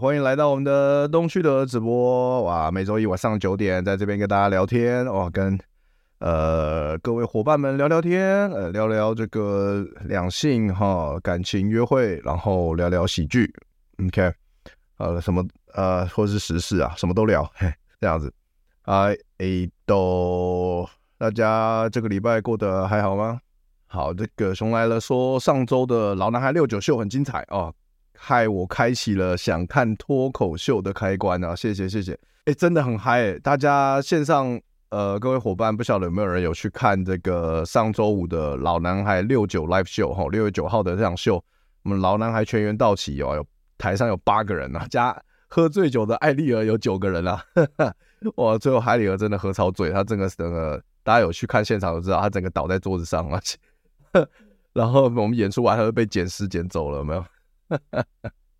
欢迎来到我们的东区的直播哇！每周一晚上九点，在这边跟大家聊天哇，跟呃各位伙伴们聊聊天，呃聊聊这个两性哈感情约会，然后聊聊喜剧，OK，呃什么呃或是时事啊，什么都聊，嘿，这样子。哎哎都，大家这个礼拜过得还好吗？好，这个熊来了说上周的老男孩六九秀很精彩哦。害我开启了想看脱口秀的开关啊！谢谢谢谢，哎，真的很嗨！大家线上呃，各位伙伴，不晓得有没有人有去看这个上周五的老男孩六九 live show 哈？六月九号的这场秀，我们老男孩全员到齐哦，台上有八个人啊，加喝醉酒的艾丽儿有九个人啊！哇，最后海里儿真的喝超醉，他整个整个大家有去看现场都知道，他整个倒在桌子上啊，然后我们演出完他就被捡尸捡走了，没有？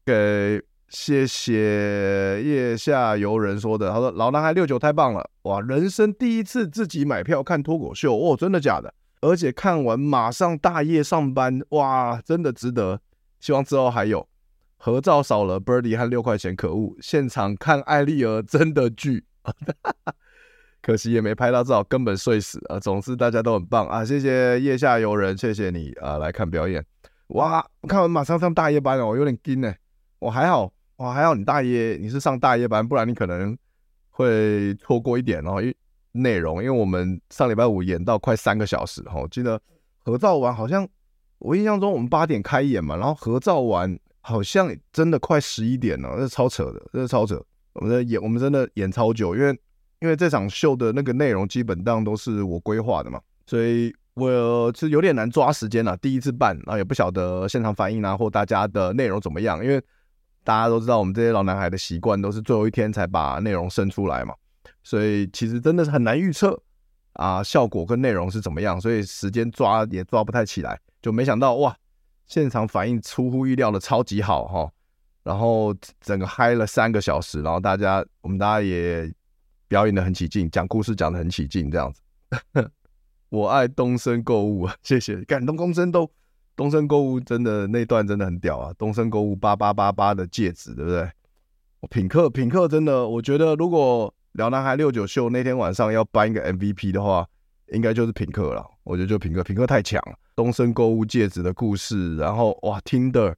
给谢谢叶下游人说的，他说老男孩六九太棒了，哇，人生第一次自己买票看脱口秀，哦，真的假的？而且看完马上大夜上班，哇，真的值得。希望之后还有合照少了 Birdy 和六块钱，可恶！现场看艾丽儿真的巨，可惜也没拍到照，根本睡死啊。总之大家都很棒啊，谢谢叶下游人，谢谢你啊，来看表演。哇！看完马上上大夜班哦，我有点惊呢。我还好，我，还好你大夜你是上大夜班，不然你可能会错过一点哦。因为内容，因为我们上礼拜五演到快三个小时哦，记得合照完好像我印象中我们八点开演嘛，然后合照完好像真的快十一点了，这超扯的，这是超扯。我们在演，我们真的演超久，因为因为这场秀的那个内容基本上都是我规划的嘛，所以。我其实有点难抓时间了，第一次办，然后也不晓得现场反应啊，或大家的内容怎么样。因为大家都知道，我们这些老男孩的习惯都是最后一天才把内容生出来嘛，所以其实真的是很难预测啊，效果跟内容是怎么样，所以时间抓也抓不太起来。就没想到哇，现场反应出乎意料的超级好哈，然后整个嗨了三个小时，然后大家我们大家也表演的很起劲，讲故事讲的很起劲，这样子。我爱东森购物啊，谢谢！感动东森都东森购物真的那段真的很屌啊！东森购物八八八八的戒指，对不对？品客品客真的，我觉得如果老男孩六九秀那天晚上要颁一个 MVP 的话，应该就是品客了。我觉得就品客，品客太强了。东森购物戒指的故事，然后哇，Tinder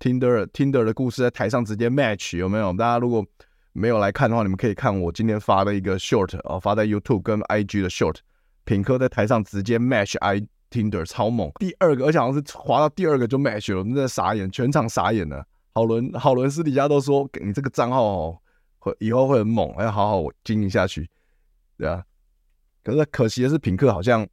Tinder Tinder 的故事在台上直接 match 有没有？大家如果没有来看的话，你们可以看我今天发的一个 short 啊，发在 YouTube 跟 IG 的 short。品客在台上直接 match I Tinder 超猛，第二个，而且好像是滑到第二个就 match 了，我们真的傻眼，全场傻眼了。好伦好伦私底下都说，你这个账号哦，会以后会很猛，要好好经营下去，对啊。可是可惜的是，品客好像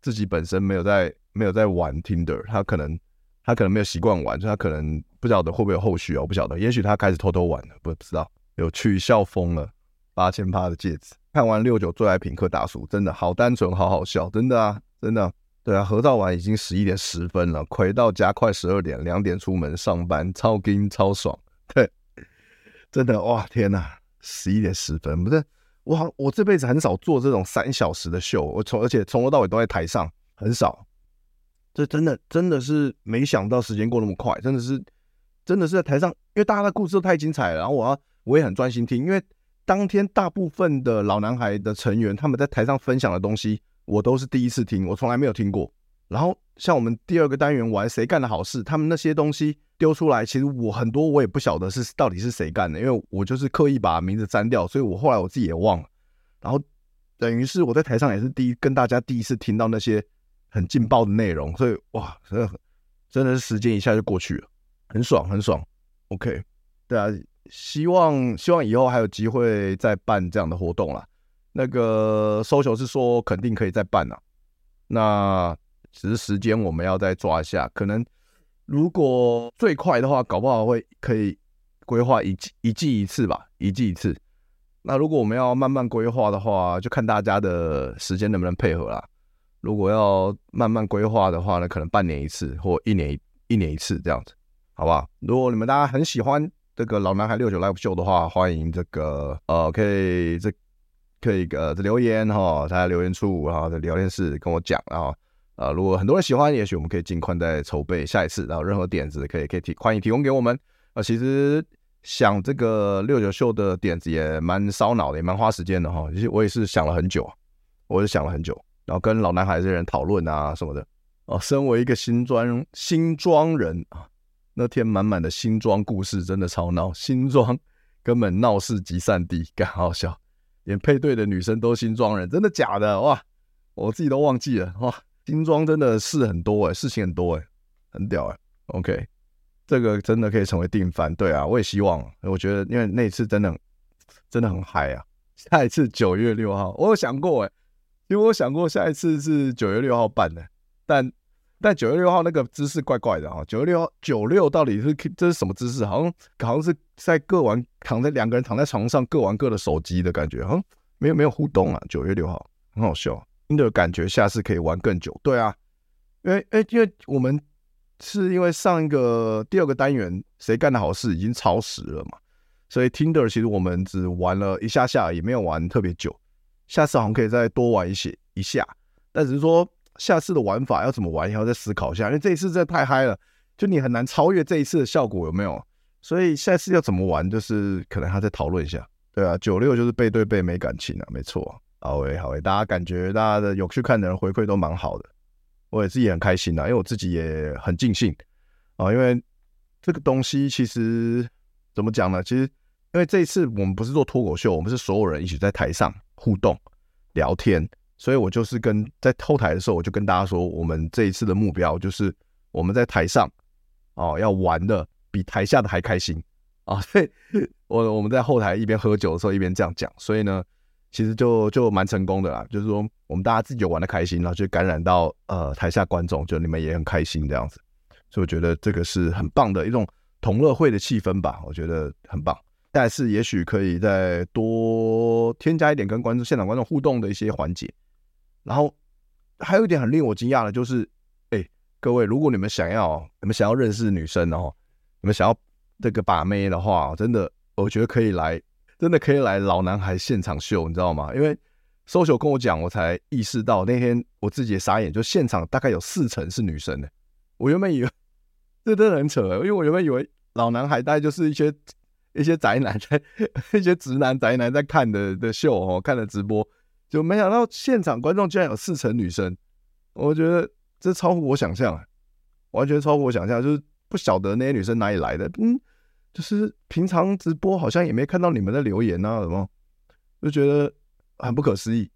自己本身没有在没有在玩 Tinder，他可能他可能没有习惯玩，所以他可能不晓得会不会有后续啊，我不晓得，也许他开始偷偷玩了，不知道。有趣笑疯了，八千八的戒指。看完六九最爱品客大叔，真的好单纯，好好笑，真的啊，真的，对啊，合照完已经十一点十分了，回到家快十二点，两点出门上班，超金超爽，对，真的哇，天哪，十一点十分，不是，我好，我这辈子很少做这种三小时的秀，我从而且从头到尾都在台上，很少，这真的真的是没想到时间过那么快，真的是真的是在台上，因为大家的故事都太精彩了，然后我要我也很专心听，因为。当天大部分的老男孩的成员，他们在台上分享的东西，我都是第一次听，我从来没有听过。然后像我们第二个单元玩谁干的好事，他们那些东西丢出来，其实我很多我也不晓得是到底是谁干的，因为我就是刻意把名字删掉，所以我后来我自己也忘了。然后等于是我在台上也是第一跟大家第一次听到那些很劲爆的内容，所以哇，真的真的是时间一下就过去了，很爽很爽。OK，对啊，希望希望以后还有机会再办这样的活动啦。那个 social 是说肯定可以再办啊，那只是时间我们要再抓一下，可能如果最快的话，搞不好会可以规划一季一季一次吧，一季一次。那如果我们要慢慢规划的话，就看大家的时间能不能配合啦。如果要慢慢规划的话呢，可能半年一次或一年一年一次这样子，好不好？如果你们大家很喜欢这个老男孩六九 Live Show 的话，欢迎这个呃，可以这。可以呃，留言哈，在留言处哈，在聊天室跟我讲，然后呃，如果很多人喜欢，也许我们可以尽快再筹备下一次，然后任何点子可以可以提，欢迎提供给我们。呃，其实想这个六九秀的点子也蛮烧脑的，也蛮花时间的哈。其实我也是想了很久，我也想了很久，然后跟老男孩这些人讨论啊什么的。哦、身为一个新庄新庄人啊，那天满满的新装故事真的超闹，新装根本闹事集散地，干好笑。连配对的女生都新装人，真的假的？哇，我自己都忘记了哇！新装真的事很多哎，事情很多哎，很屌哎。OK，这个真的可以成为定番。对啊，我也希望。我觉得因为那一次真的真的很嗨啊！下一次九月六号，我有想过哎，因为我想过下一次是九月六号办的，但。但九月六号那个姿势怪怪的啊！九月六号九六到底是这是什么姿势？好像好像是在各玩躺在两个人躺在床上各玩各的手机的感觉，哼没有没有互动啊！九月六号很好笑，新的感觉下次可以玩更久。对啊，因为哎，因为我们是因为上一个第二个单元谁干的好事已经超时了嘛，所以 Tinder 其实我们只玩了一下下，也没有玩特别久。下次好像可以再多玩一些一下，但只是说。下次的玩法要怎么玩，也要再思考一下，因为这一次真的太嗨了，就你很难超越这一次的效果，有没有？所以下次要怎么玩，就是可能还要再讨论一下。对啊，九六就是背对背没感情啊，没错。好诶，好诶，大家感觉大家的有去看的人回馈都蛮好的，我也自己很开心啊，因为我自己也很尽兴啊，因为这个东西其实怎么讲呢？其实因为这一次我们不是做脱口秀，我们是所有人一起在台上互动聊天。所以我就是跟在后台的时候，我就跟大家说，我们这一次的目标就是我们在台上哦，要玩的比台下的还开心啊！所以我我们在后台一边喝酒的时候一边这样讲，所以呢，其实就就蛮成功的啦。就是说我们大家自己玩的开心，然后就感染到呃台下观众，就你们也很开心这样子。所以我觉得这个是很棒的一种同乐会的气氛吧，我觉得很棒。但是也许可以再多添加一点跟观众现场观众互动的一些环节。然后还有一点很令我惊讶的，就是，哎，各位，如果你们想要，你们想要认识女生哦，你们想要这个把妹的话，真的，我觉得可以来，真的可以来老男孩现场秀，你知道吗？因为 so 秀跟我讲，我才意识到那天我自己也傻眼，就现场大概有四成是女生的。我原本以为这真的很扯，因为我原本以为老男孩大概就是一些一些宅男在 一些直男宅男在看的的秀哦，看的直播。就没想到现场观众居然有四成女生，我觉得这超乎我想象啊，完全超乎我想象，就是不晓得那些女生哪里来的，嗯，就是平常直播好像也没看到你们的留言啊什么，就觉得很不可思议。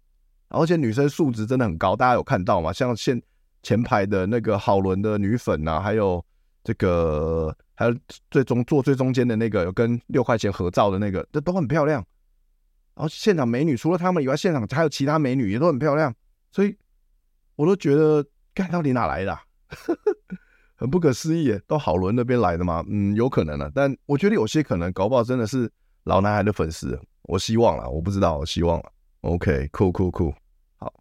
而且女生素质真的很高，大家有看到吗？像现前排的那个好伦的女粉啊，还有这个还有最终坐最中间的那个有跟六块钱合照的那个，这都很漂亮。然后现场美女除了他们以外，现场还有其他美女也都很漂亮，所以我都觉得，干到底哪来的啊？很不可思议耶，到好伦那边来的吗？嗯，有可能啊，但我觉得有些可能，搞不好真的是老男孩的粉丝。我希望啦，我不知道，我希望了。OK，cool cool cool。好，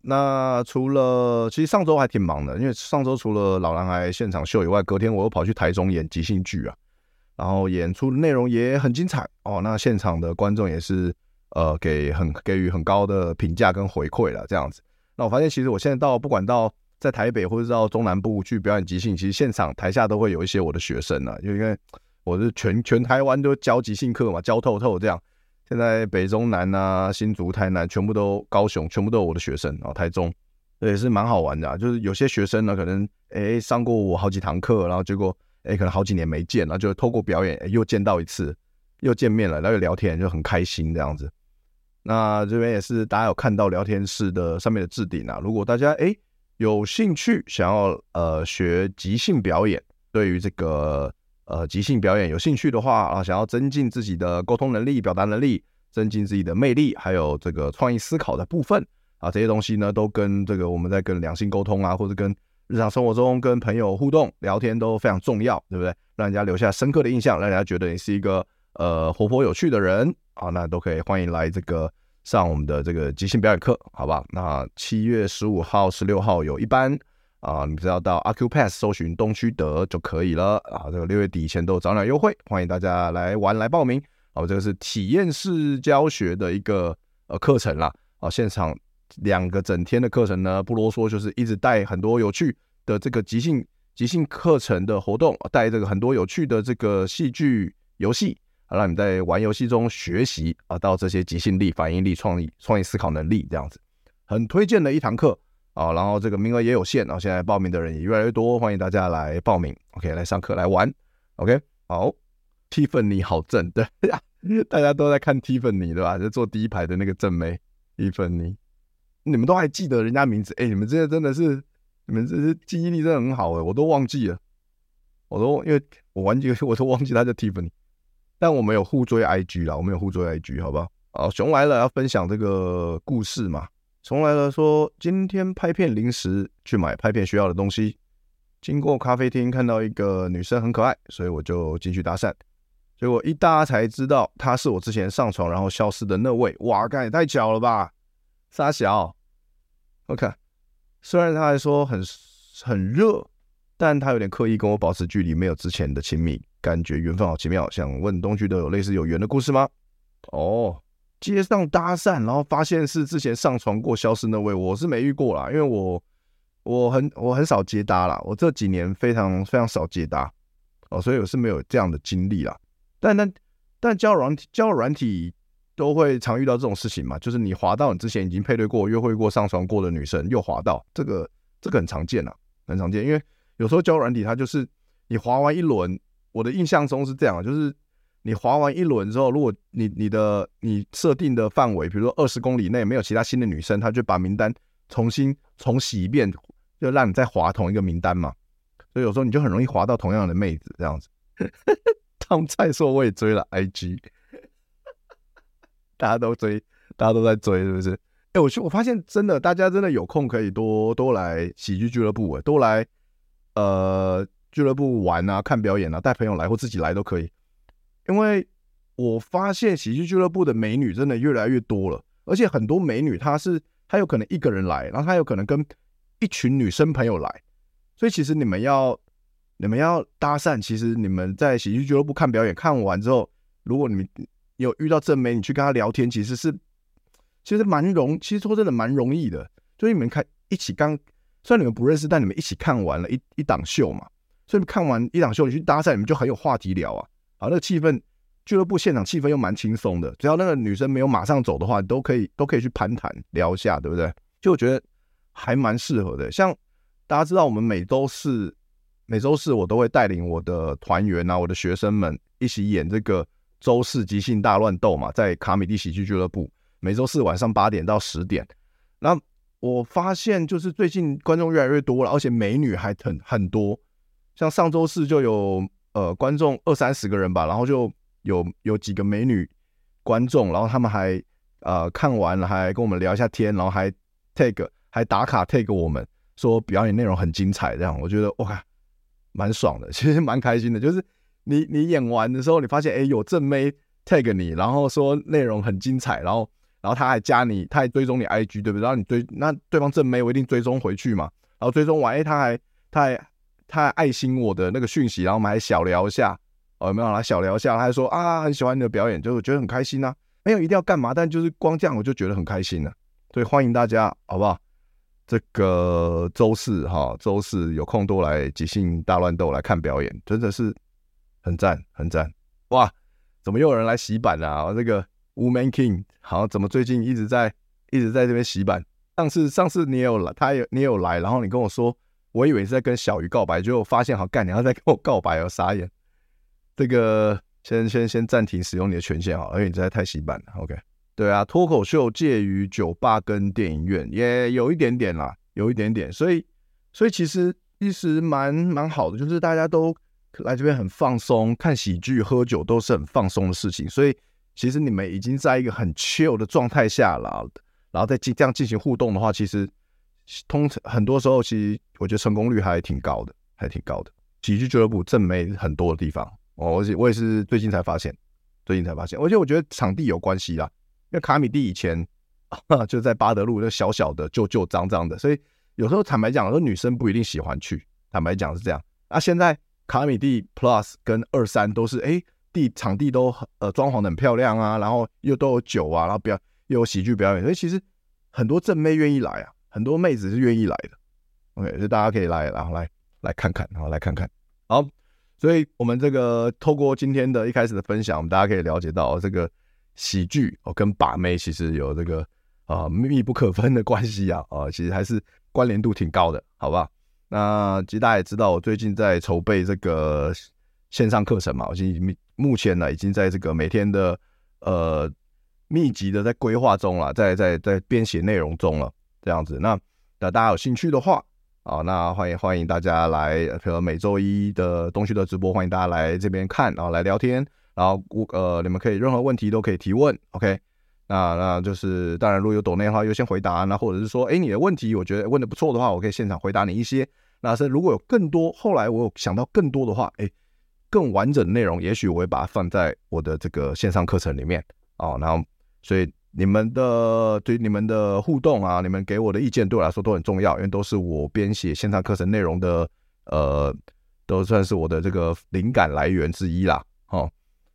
那除了其实上周还挺忙的，因为上周除了老男孩现场秀以外，隔天我又跑去台中演即兴剧啊，然后演出的内容也很精彩哦。那现场的观众也是。呃，给很给予很高的评价跟回馈了，这样子。那我发现，其实我现在到不管到在台北或者到中南部去表演即兴，其实现场台下都会有一些我的学生呢，因为我是全全台湾都教即兴课嘛，教透透这样。现在北中南啊、新竹、台南，全部都高雄，全部都有我的学生啊。台中也是蛮好玩的，啊，就是有些学生呢，可能诶上过我好几堂课，然后结果哎，可能好几年没见然后，就透过表演又见到一次，又见面了，然后又聊天，就很开心这样子。那这边也是大家有看到聊天室的上面的置顶啊，如果大家哎有兴趣想要呃学即兴表演，对于这个呃即兴表演有兴趣的话啊，想要增进自己的沟通能力、表达能力，增进自己的魅力，还有这个创意思考的部分啊，这些东西呢，都跟这个我们在跟两性沟通啊，或者跟日常生活中跟朋友互动聊天都非常重要，对不对？让人家留下深刻的印象，让人家觉得你是一个呃活泼有趣的人啊，那都可以欢迎来这个上我们的这个即兴表演课，好吧？那七月十五号、十六号有一班啊，你只要到 Accupass 搜寻东区德就可以了啊。这个六月底以前都有早鸟优惠，欢迎大家来玩来报名。哦，这个是体验式教学的一个呃课程啦。啊，现场两个整天的课程呢，不啰嗦，就是一直带很多有趣的这个即兴即兴课程的活动，带这个很多有趣的这个戏剧游戏，让你在玩游戏中学习啊，到这些即兴力、反应力、创意、创意思考能力这样子，很推荐的一堂课啊。然后这个名额也有限然啊，现在报名的人也越来越多，欢迎大家来报名。OK，来上课来玩。OK，好。Tiffany 好正，对呀，大家都在看 Tiffany 对吧？就坐第一排的那个正妹 Tiffany，你们都还记得人家名字？哎、你们这些真的是，你们这是记忆力真的很好哎，我都忘记了，我都因为我玩游戏，我都忘记他叫 Tiffany，但我们有互追 IG 啦，我们有互追 IG，好不好？好，熊来了要分享这个故事嘛？熊来了说，今天拍片临时去买拍片需要的东西，经过咖啡厅看到一个女生很可爱，所以我就进去搭讪。结果一搭才知道，她是我之前上床然后消失的那位。哇，干也太巧了吧！沙小，OK。虽然他还说很很热，但他有点刻意跟我保持距离，没有之前的亲密感觉，缘分好奇妙。想问东区都有类似有缘的故事吗？哦，街上搭讪，然后发现是之前上床过消失那位，我是没遇过啦，因为我我很我很少接搭啦，我这几年非常非常少接搭哦，所以我是没有这样的经历啦。但但但交软体交软体都会常遇到这种事情嘛，就是你滑到你之前已经配对过、约会过、上床过的女生又滑到，这个这个很常见啊，很常见。因为有时候交软体它就是你滑完一轮，我的印象中是这样，就是你滑完一轮之后，如果你你的你设定的范围，比如说二十公里内没有其他新的女生，他就把名单重新重洗一遍，就让你再滑同一个名单嘛。所以有时候你就很容易滑到同样的妹子这样子。他们再说我也追了 IG，大家都追，大家都在追，是不是？哎、我去，我发现真的，大家真的有空可以多多来喜剧俱乐部，多来呃俱乐部玩啊，看表演啊，带朋友来或自己来都可以。因为我发现喜剧俱乐部的美女真的越来越多了，而且很多美女她是她有可能一个人来，然后她有可能跟一群女生朋友来，所以其实你们要。你们要搭讪，其实你们在喜剧俱乐部看表演，看完之后，如果你们有遇到正妹，你去跟她聊天，其实是其实蛮容，其实说真的蛮容易的。所以你们看一起刚，虽然你们不认识，但你们一起看完了一一档秀嘛，所以看完一场秀，你去搭讪，你们就很有话题聊啊。啊，那个气氛，俱乐部现场气氛又蛮轻松的，只要那个女生没有马上走的话，你都可以都可以去攀谈聊一下，对不对？就我觉得还蛮适合的。像大家知道，我们每周四。每周四我都会带领我的团员啊，我的学生们一起演这个周四即兴大乱斗嘛，在卡米蒂喜剧俱乐部，每周四晚上八点到十点。那我发现就是最近观众越来越多了，而且美女还很很多，像上周四就有呃观众二三十个人吧，然后就有有几个美女观众，然后他们还呃看完了还跟我们聊一下天，然后还 tag 还打卡 tag 我们说表演内容很精彩，这样我觉得哇。蛮爽的，其实蛮开心的。就是你你演完的时候，你发现哎、有正妹 tag 你，然后说内容很精彩，然后然后他还加你，他还追踪你 IG 对不对？然后你追那对方正妹，我一定追踪回去嘛。然后追踪完，哎、他还他还他爱心我的那个讯息，然后我们还小聊一下，哦有没有来小聊一下？他还说啊很喜欢你的表演，就觉得很开心呐、啊。没有一定要干嘛，但就是光这样我就觉得很开心了。所以欢迎大家，好不好？这个周四哈，周四有空多来即兴大乱斗来看表演，真的是很赞很赞哇！怎么又有人来洗版啊？这个 Woman King 好怎么最近一直在一直在这边洗版？上次上次你也有来，他也你也有来，然后你跟我说我以为是在跟小鱼告白，结果发现好干，你要在跟我告白我，傻眼。这个先先先暂停使用你的权限哈，因为你实在太洗版了。OK，对啊，脱口秀介于酒吧跟电影院，也有一点点啦，有一点点，所以所以其实其实蛮蛮好的，就是大家都来这边很放松，看喜剧、喝酒都是很放松的事情，所以其实你们已经在一个很 chill 的状态下了，然后再进这样进行互动的话，其实通常很多时候其实我觉得成功率还挺高的，还挺高的。喜剧俱乐部正妹很多的地方。哦，我我也是最近才发现，最近才发现，而且我觉得场地有关系啦，因为卡米蒂以前 就在巴德路，那小小的、旧旧脏脏的，所以有时候坦白讲，说女生不一定喜欢去。坦白讲是这样。啊，现在卡米蒂 Plus 跟二三都是，哎，地场地都呃装潢的很漂亮啊，然后又都有酒啊，然后表又有喜剧表演，所以其实很多正妹愿意来啊，很多妹子是愿意来的。OK，所以大家可以来，然后来来看看，然后来看看，好。所以，我们这个透过今天的一开始的分享，我们大家可以了解到，这个喜剧哦跟把妹其实有这个啊密不可分的关系啊啊，其实还是关联度挺高的，好吧？那其实大家也知道，我最近在筹备这个线上课程嘛，我已经目前呢已经在这个每天的呃密集的在规划中了，在在在编写内容中了，这样子。那那大家有兴趣的话。啊，那欢迎欢迎大家来，比如每周一的东旭的直播，欢迎大家来这边看，然后来聊天，然后呃，你们可以任何问题都可以提问，OK？那那就是当然，如果有抖内的话，优先回答，那或者是说，哎，你的问题我觉得问得不错的话，我可以现场回答你一些。那是如果有更多，后来我有想到更多的话，哎，更完整的内容，也许我会把它放在我的这个线上课程里面，哦，然后所以。你们的对你们的互动啊，你们给我的意见对我来说都很重要，因为都是我编写线上课程内容的，呃，都算是我的这个灵感来源之一啦。哦，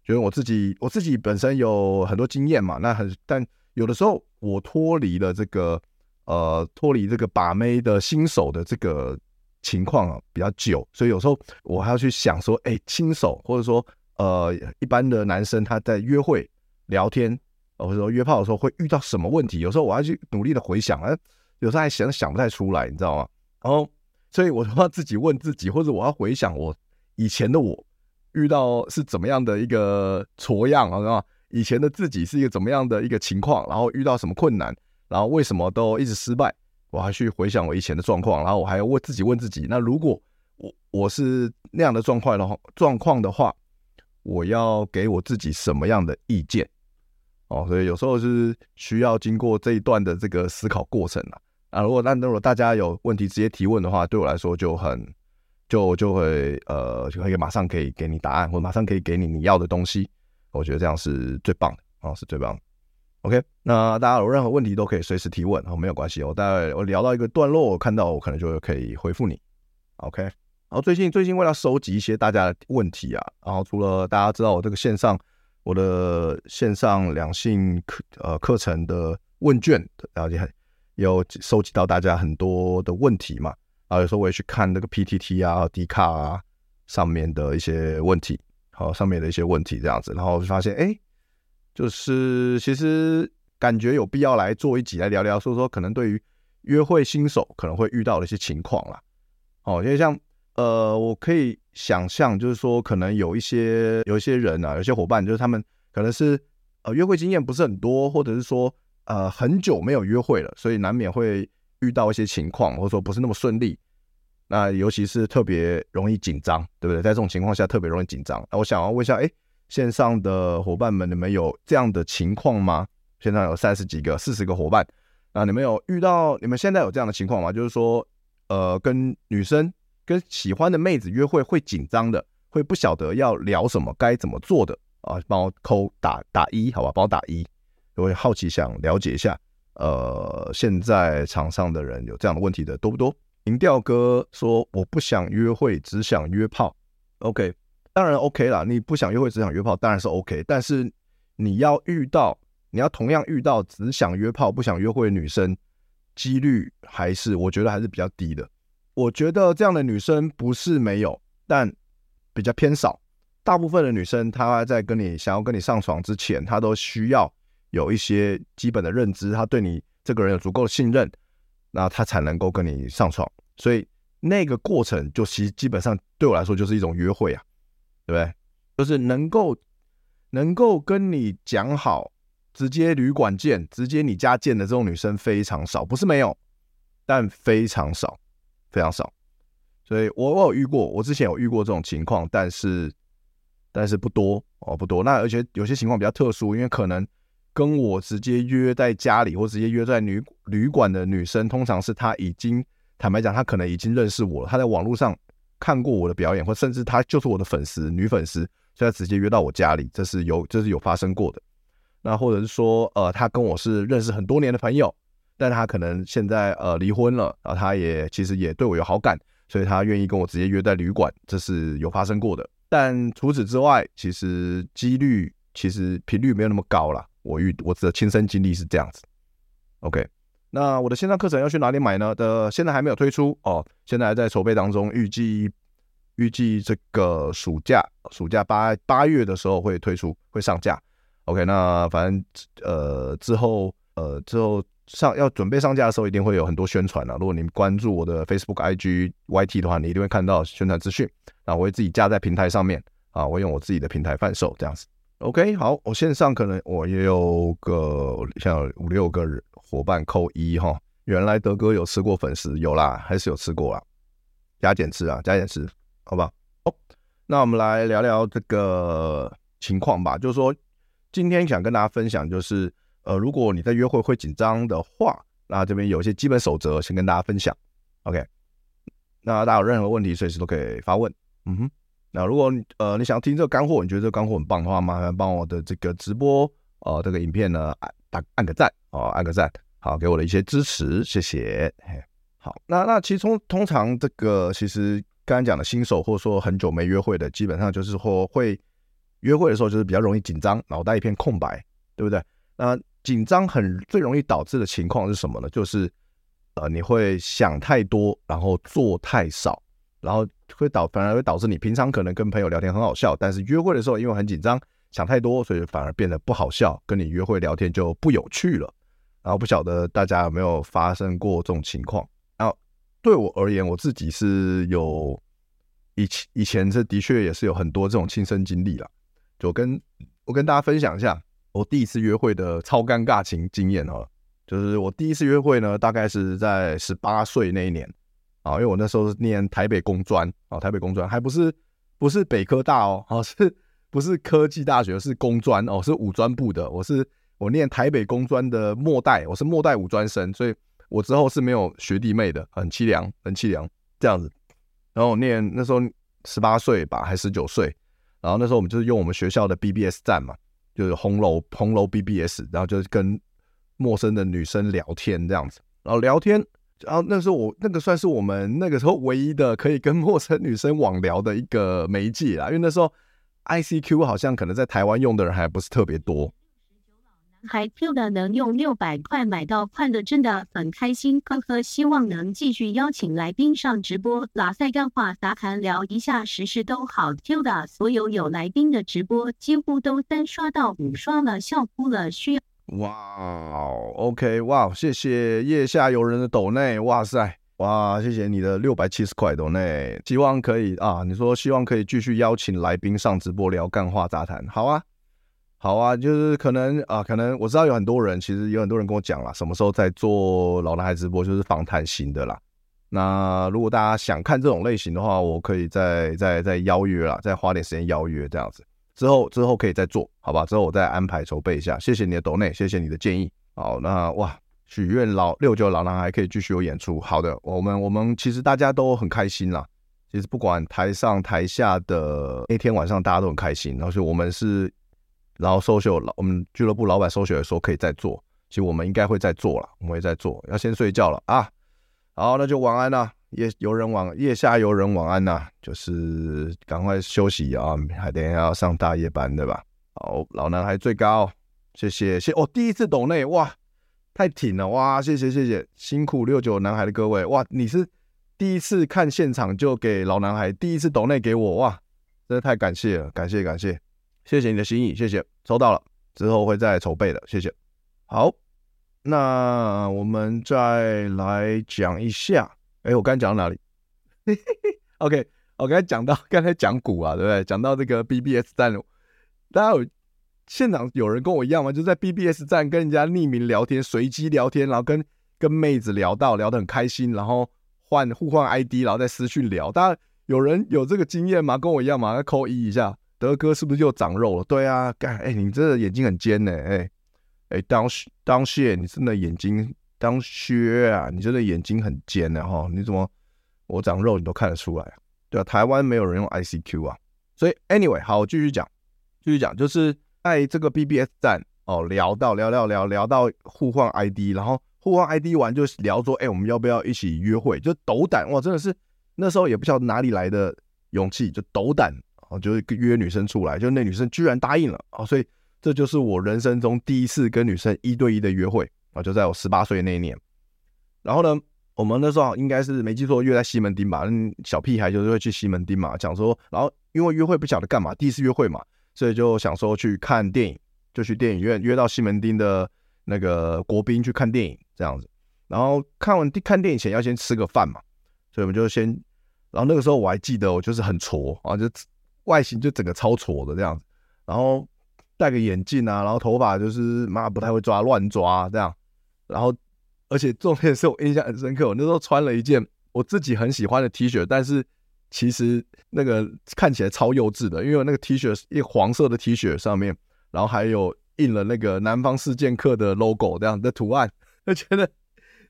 因为我自己我自己本身有很多经验嘛，那很但有的时候我脱离了这个呃脱离这个把妹的新手的这个情况啊比较久，所以有时候我还要去想说，哎，新手或者说呃一般的男生他在约会聊天。或者说约炮的时候会遇到什么问题？有时候我要去努力的回想，哎，有时候还想想不太出来，你知道吗？然后，所以我就要自己问自己，或者我要回想我以前的我遇到是怎么样的一个挫样，知道吗？以前的自己是一个怎么样的一个情况，然后遇到什么困难，然后为什么都一直失败？我还去回想我以前的状况，然后我还要问自己问自己，那如果我我是那样的状况的话，状况的话，我要给我自己什么样的意见？哦，所以有时候是需要经过这一段的这个思考过程啊。啊，如果那如果大家有问题直接提问的话，对我来说就很就就会呃就可以马上可以给你答案，或者马上可以给你你要的东西。我觉得这样是最棒的啊，是最棒的。OK，那大家有任何问题都可以随时提问，哦，没有关系。我大概我聊到一个段落，我看到我可能就可以回复你。OK，然后最近最近为了收集一些大家的问题啊，然后除了大家知道我这个线上。我的线上两性课呃课程的问卷，然后也有收集到大家很多的问题嘛，啊，有时候我也去看那个 PTT 啊、D 卡啊上面的一些问题，好，上面的一些问题这样子，然后就发现，哎，就是其实感觉有必要来做一集来聊聊，说说可能对于约会新手可能会遇到的一些情况啦，哦，因为像。呃，我可以想象，就是说，可能有一些有一些人啊，有些伙伴，就是他们可能是呃约会经验不是很多，或者是说呃很久没有约会了，所以难免会遇到一些情况，或者说不是那么顺利。那尤其是特别容易紧张，对不对？在这种情况下特别容易紧张。那我想要问一下，哎，线上的伙伴们，你们有这样的情况吗？现在有三十几个、四十个伙伴，那你们有遇到？你们现在有这样的情况吗？就是说，呃，跟女生。跟喜欢的妹子约会会紧张的，会不晓得要聊什么，该怎么做的啊？帮我扣打打一，好吧？帮我打一。我会好奇想了解一下，呃，现在场上的人有这样的问题的多不多？银调哥说我不想约会，只想约炮。OK，当然 OK 啦。你不想约会，只想约炮，当然是 OK。但是你要遇到，你要同样遇到只想约炮不想约会的女生，几率还是我觉得还是比较低的。我觉得这样的女生不是没有，但比较偏少。大部分的女生，她在跟你想要跟你上床之前，她都需要有一些基本的认知，她对你这个人有足够的信任，那她才能够跟你上床。所以那个过程就其实基本上对我来说就是一种约会啊，对不对？就是能够能够跟你讲好，直接旅馆见，直接你家见的这种女生非常少，不是没有，但非常少，非常少。所以我我有遇过，我之前有遇过这种情况，但是但是不多哦，不多。那而且有些情况比较特殊，因为可能跟我直接约在家里或直接约在旅旅馆的女生，通常是她已经。坦白讲，他可能已经认识我了。他在网络上看过我的表演，或甚至他就是我的粉丝，女粉丝，所以他直接约到我家里，这是有这是有发生过的。那或者是说，呃，他跟我是认识很多年的朋友，但他可能现在呃离婚了，然后他也其实也对我有好感，所以他愿意跟我直接约在旅馆，这是有发生过的。但除此之外，其实几率其实频率没有那么高了。我遇我的亲身经历是这样子。OK。那我的线上课程要去哪里买呢？的现在还没有推出哦，现在还在筹备当中，预计预计这个暑假暑假八八月的时候会推出，会上架。OK，那反正呃之后呃之后上要准备上架的时候，一定会有很多宣传了。如果你关注我的 Facebook、IG、YT 的话，你一定会看到宣传资讯。那我会自己架在平台上面啊，我用我自己的平台贩售这样子。OK，好，我线上可能我也有个像五六个。伙伴扣一哈，原来德哥有吃过粉丝，有啦，还是有吃过啦，加减吃啊，加减吃，好吧？哦，那我们来聊聊这个情况吧。就是说，今天想跟大家分享，就是呃，如果你在约会会紧张的话，那这边有一些基本守则，先跟大家分享。OK，那大家有任何问题，随时都可以发问。嗯哼，那如果呃你想要听这个干货，你觉得这个干货很棒的话，麻烦帮我的这个直播呃这个影片呢按打按个赞。哦，按个赞，好，给我的一些支持，谢谢。嘿，好，那那其实通通常这个其实刚才讲的新手或者说很久没约会的，基本上就是说会约会的时候就是比较容易紧张，脑袋一片空白，对不对？那紧张很最容易导致的情况是什么呢？就是呃你会想太多，然后做太少，然后会导反而会导致你平常可能跟朋友聊天很好笑，但是约会的时候因为很紧张，想太多，所以反而变得不好笑，跟你约会聊天就不有趣了。然后不晓得大家有没有发生过这种情况？然后对我而言，我自己是有以前以前这的确也是有很多这种亲身经历了。就跟我跟大家分享一下我第一次约会的超尴尬情经验哦，就是我第一次约会呢，大概是在十八岁那一年啊，因为我那时候是念台北工专啊，台北工专还不是不是北科大哦，啊是不是科技大学？是工专哦，是五专部的，我是。我念台北工专的末代，我是末代五专生，所以我之后是没有学弟妹的，很凄凉，很凄凉这样子。然后我念那时候十八岁吧，还十九岁，然后那时候我们就是用我们学校的 BBS 站嘛，就是红楼红楼 BBS，然后就跟陌生的女生聊天这样子，然后聊天，然后那时候我那个算是我们那个时候唯一的可以跟 陌生女生网聊的一个媒介啦，因为那时候 ICQ 好像可能在台湾用的人还不是特别多。还 Q 的能用六百块买到快乐，真的很开心，呵呵。希望能继续邀请来宾上直播，拉塞干话杂谈聊一下时事都好。Q 的所有有来宾的直播几乎都单刷到五刷了，笑哭了。需要哇，OK，哇，谢谢腋下有人的抖内，哇塞，哇，谢谢你的六百七十块抖内，希望可以啊，你说希望可以继续邀请来宾上直播聊干话杂谈，好啊。好啊，就是可能啊，可能我知道有很多人，其实有很多人跟我讲了，什么时候在做老男孩直播，就是访谈型的啦。那如果大家想看这种类型的话，我可以再再再邀约啦，再花点时间邀约这样子。之后之后可以再做，好吧？之后我再安排筹备一下。谢谢你的 dom 内，谢谢你的建议。好，那哇，许愿老六九老男孩可以继续有演出。好的，我们我们其实大家都很开心啦。其实不管台上台下的那天晚上，大家都很开心。然后所以我们是。然后 social 老我们俱乐部老板 social 也说可以再做，其实我们应该会再做了，我们会再做，要先睡觉了啊。好，那就晚安了，夜游人晚，夜下游人晚安呐，就是赶快休息啊，还等一下要上大夜班对吧？好，老男孩最高，谢谢谢哦，第一次抖内哇，太挺了哇，谢谢谢谢，辛苦六九男孩的各位哇，你是第一次看现场就给老男孩第一次抖内给我哇，真的太感谢了，感谢感谢。谢谢你的心意，谢谢，收到了，之后会再筹备的，谢谢。好，那我们再来讲一下，哎，我刚讲到哪里？OK，我刚才讲到刚才讲股啊，对不对？讲到这个 BBS 站，大家有现场有人跟我一样吗？就在 BBS 站跟人家匿名聊天，随机聊天，然后跟跟妹子聊到聊得很开心，然后换互换 ID，然后再私讯聊。大家有人有这个经验吗？跟我一样吗？扣一一下，德哥是不是又长肉了？对啊，干，哎，你这眼睛很尖呢，哎哎，当当谢，你真的眼睛当薛啊，你真的眼睛很尖的哈，你怎么？我长肉，你都看得出来，对啊，台湾没有人用 ICQ 啊，所以 anyway，好，继续讲，继续讲，就是在这个 BBS 站哦，聊到聊聊聊聊到互换 ID，然后互换 ID 完就聊说，哎，我们要不要一起约会？就斗胆哇，真的是那时候也不晓得哪里来的勇气，就斗胆哦，就是约女生出来，就那女生居然答应了啊，所以这就是我人生中第一次跟女生一对一的约会啊，就在我十八岁那一年，然后呢，我们那时候应该是没记错，约在西门町吧。小屁孩就是会去西门町嘛，讲说，然后因为约会不晓得干嘛，第一次约会嘛，所以就想说去看电影，就去电影院约到西门町的那个国宾去看电影这样子。然后看完看电影前要先吃个饭嘛，所以我们就先，然后那个时候我还记得我就是很挫啊，就外形就整个超矬的这样子，然后戴个眼镜啊，然后头发就是妈不太会抓，乱抓这样，然后。而且重点是我印象很深刻，我那时候穿了一件我自己很喜欢的 T 恤，但是其实那个看起来超幼稚的，因为我那个 T 恤一黄色的 T 恤上面，然后还有印了那个南方四剑客的 logo 这样的图案，我觉得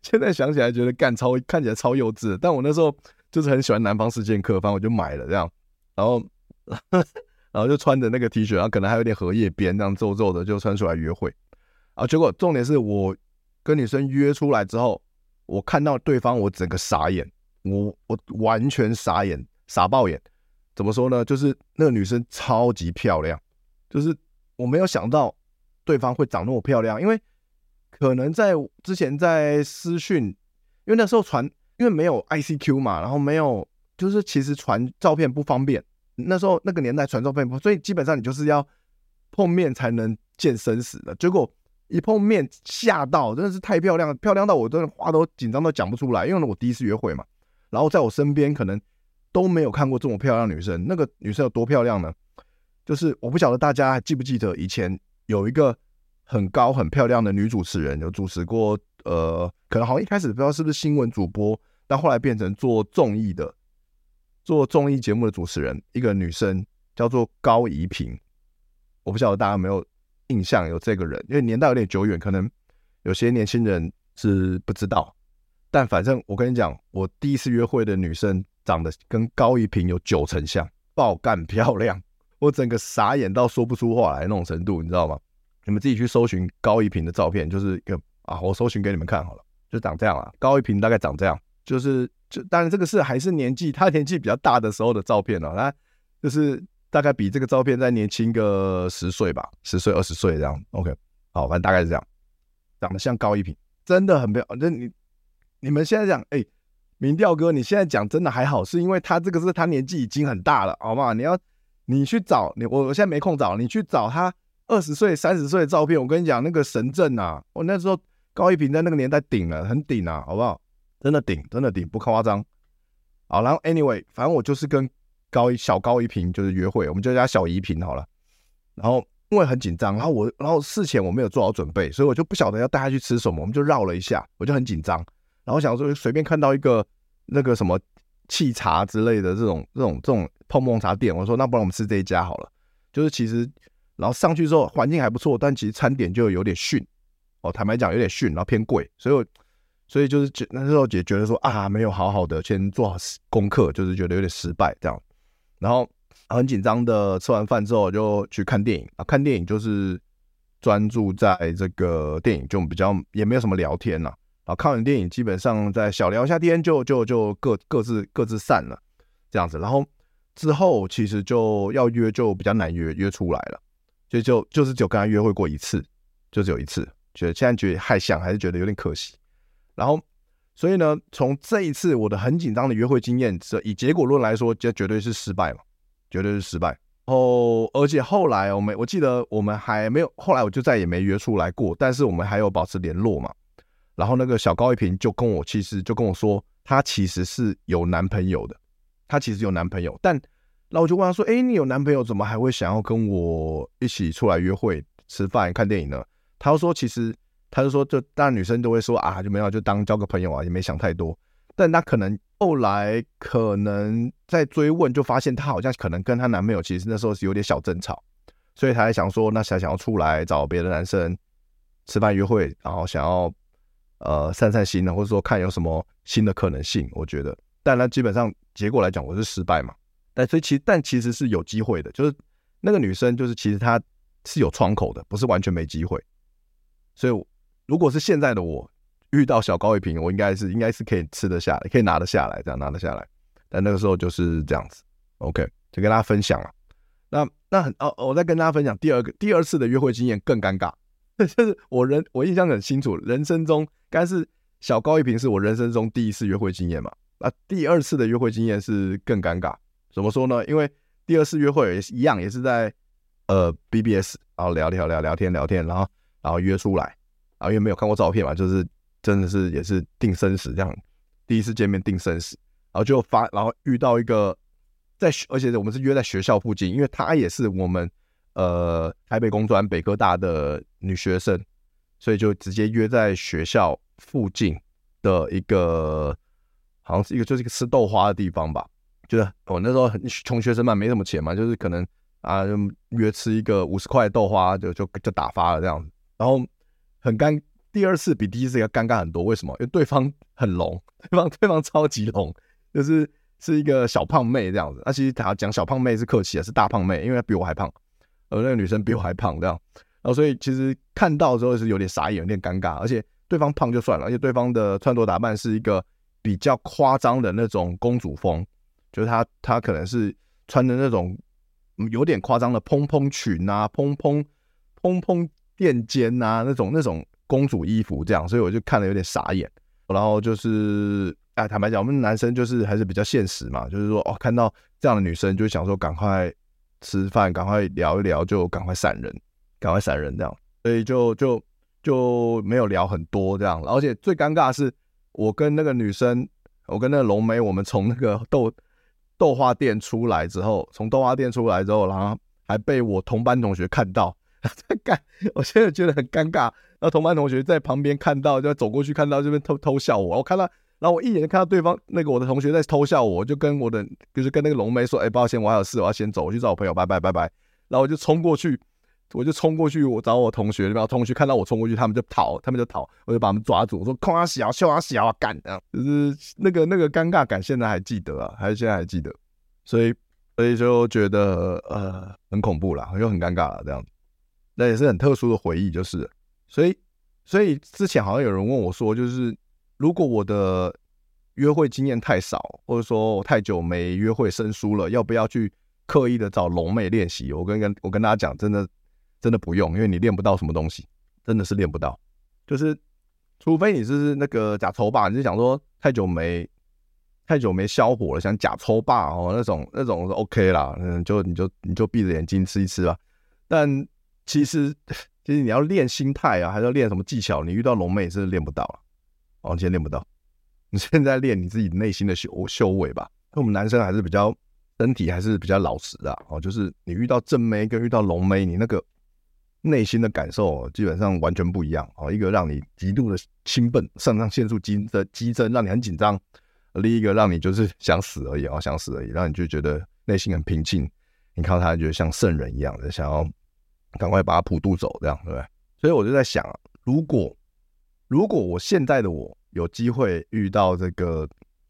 现在想起来觉得干超看起来超幼稚，但我那时候就是很喜欢南方四剑客，反正我就买了这样，然后然后就穿着那个 T 恤，然后可能还有点荷叶边这样皱皱的，就穿出来约会，啊，结果重点是我。跟女生约出来之后，我看到对方，我整个傻眼，我我完全傻眼，傻爆眼。怎么说呢？就是那个女生超级漂亮，就是我没有想到对方会长那么漂亮，因为可能在之前在私讯，因为那时候传，因为没有 ICQ 嘛，然后没有，就是其实传照片不方便。那时候那个年代传照片不，所以基本上你就是要碰面才能见生死的。结果。一碰面吓到，真的是太漂亮，漂亮到我真的话都紧张都讲不出来。因为呢，我第一次约会嘛，然后在我身边可能都没有看过这么漂亮女生。那个女生有多漂亮呢？就是我不晓得大家还记不记得，以前有一个很高很漂亮的女主持人，有主持过，呃，可能好像一开始不知道是不是新闻主播，但后来变成做综艺的，做综艺节目的主持人，一个女生叫做高怡萍。我不晓得大家有没有。印象有这个人，因为年代有点久远，可能有些年轻人是不知道。但反正我跟你讲，我第一次约会的女生长得跟高一平有九成像，爆干漂亮，我整个傻眼到说不出话来那种程度，你知道吗？你们自己去搜寻高一平的照片，就是一个啊，我搜寻给你们看好了，就长这样啊。高一平大概长这样，就是就当然这个是还是年纪他年纪比较大的时候的照片哦，他就是。大概比这个照片再年轻个十岁吧，十岁二十岁这样。OK，好，反正大概是这样，长得像高一平，真的很漂亮。那你你们现在讲，哎，民调哥，你现在讲真的还好，是因为他这个是他年纪已经很大了，好吗？你要你去找你，我我现在没空找，你去找他二十岁、三十岁的照片。我跟你讲，那个神正啊，我那时候高一平在那个年代顶了，很顶啊，好不好？真的顶，真的顶，不夸张。好，然后 Anyway，反正我就是跟。高一小高一瓶就是约会，我们就叫小一瓶好了。然后因为很紧张，然后我然后事前我没有做好准备，所以我就不晓得要带他去吃什么，我们就绕了一下，我就很紧张。然后想说随便看到一个那个什么气茶之类的这种这种这种碰碰茶店，我说那不然我们吃这一家好了。就是其实然后上去之后环境还不错，但其实餐点就有点逊哦，坦白讲有点逊，然后偏贵，所以我所以就是觉那时候也觉得说啊没有好好的先做好功课，就是觉得有点失败这样。然后很紧张的吃完饭之后就去看电影啊，看电影就是专注在这个电影，就比较也没有什么聊天了。然后看完电影基本上在小聊一下天就，就就各各自各自散了这样子。然后之后其实就要约就比较难约约出来了，就就就是只有跟他约会过一次，就只有一次，觉得现在觉得还想还是觉得有点可惜。然后。所以呢，从这一次我的很紧张的约会经验，这以结果论来说，这绝对是失败嘛，绝对是失败。然后，而且后来我们，我记得我们还没有，后来我就再也没约出来过。但是我们还有保持联络嘛。然后那个小高一平就跟我，其实就跟我说，他其实是有男朋友的。她其实有男朋友，但那我就问她说：“哎，你有男朋友，怎么还会想要跟我一起出来约会、吃饭、看电影呢？”她就说：“其实，她就说，就当然女生都会说啊，就没有，就当交个朋友啊，也没想太多。但她可能后来可能在追问，就发现她好像可能跟她男朋友其实那时候是有点小争吵，所以她还想说，那想想要出来找别的男生吃饭约会，然后想要。”呃，散散心呢，或者说看有什么新的可能性，我觉得，但那基本上结果来讲，我是失败嘛。但所以其实，但其实是有机会的，就是那个女生，就是其实她是有窗口的，不是完全没机会。所以，如果是现在的我遇到小高一瓶，我应该是应该是可以吃得下来，可以拿得下来，这样拿得下来。但那个时候就是这样子，OK，就跟大家分享了。那那很哦，我再跟大家分享第二个第二次的约会经验更尴尬。就是我人我印象很清楚，人生中该是小高一瓶是我人生中第一次约会经验嘛。那第二次的约会经验是更尴尬，怎么说呢？因为第二次约会也是一样，也是在呃 BBS，然后聊聊聊聊天聊天，然后然后约出来，然后因为没有看过照片嘛，就是真的是也是定生死这样，第一次见面定生死，然后就发，然后遇到一个在学，而且我们是约在学校附近，因为他也是我们。呃，台北工专、北科大的女学生，所以就直接约在学校附近的一个，好像是一个就是一个吃豆花的地方吧。就是我那时候很穷学生嘛，没什么钱嘛，就是可能啊，约吃一个五十块豆花就，就就就打发了这样子。然后很尴，第二次比第一次要尴尬很多。为什么？因为对方很浓，对方对方超级浓，就是是一个小胖妹这样子。那其实他讲小胖妹是客气啊，是大胖妹，因为她比我还胖。而那个女生比我还胖，这样，然后所以其实看到的时候是有点傻眼，有点尴尬。而且对方胖就算了，而且对方的穿着打扮是一个比较夸张的那种公主风，就是她她可能是穿的那种有点夸张的蓬蓬裙啊、蓬蓬蓬蓬垫肩啊那种那种公主衣服这样，所以我就看了有点傻眼。然后就是哎，坦白讲，我们男生就是还是比较现实嘛，就是说哦，看到这样的女生就想说赶快。吃饭，赶快聊一聊，就赶快闪人，赶快闪人这样，所以就就就没有聊很多这样。而且最尴尬的是，我跟那个女生，我跟那个龙梅，我们从那个豆豆花店出来之后，从豆花店出来之后，然后还被我同班同学看到，干，我现在觉得很尴尬。然后同班同学在旁边看到，就走过去看到这边偷偷笑我，我看到。然后我一眼就看到对方那个我的同学在偷笑我，就跟我的就是跟那个龙妹说：“哎，抱歉，我还有事，我要先走，我去找我朋友，拜拜拜拜。”然后我就冲过去，我就冲过去，我找我同学，然后同学看到我冲过去，他们就逃，他们就逃，我就把他们抓住，我说：“空啊小，笑啊小啊干的，就是那个那个尴尬感，现在还记得啊，还是现在还记得，所以所以就觉得呃很恐怖啦，又很尴尬了这样子，那也是很特殊的回忆，就是，所以所以之前好像有人问我说，就是。如果我的约会经验太少，或者说我太久没约会生疏了，要不要去刻意的找龙妹练习？我跟跟我跟大家讲，真的真的不用，因为你练不到什么东西，真的是练不到。就是除非你是那个假抽霸，你是想说太久没太久没消火了，想假抽霸哦，那种那种是 OK 啦，嗯，就你就你就闭着眼睛吃一吃吧。但其实其实你要练心态啊，还是要练什么技巧？你遇到龙妹是练不到啊。哦，你今天练不到，你现在练你自己内心的修修为吧。那我们男生还是比较身体还是比较老实的哦，就是你遇到正妹跟遇到龙妹，你那个内心的感受基本上完全不一样哦。一个让你极度的兴奋，肾上腺素激的激增，让你很紧张；另一个让你就是想死而已哦，想死而已，让你就觉得内心很平静。你看到他，觉得像圣人一样的，想要赶快把他普渡走，这样对不对？所以我就在想，如果。如果我现在的我有机会遇到这个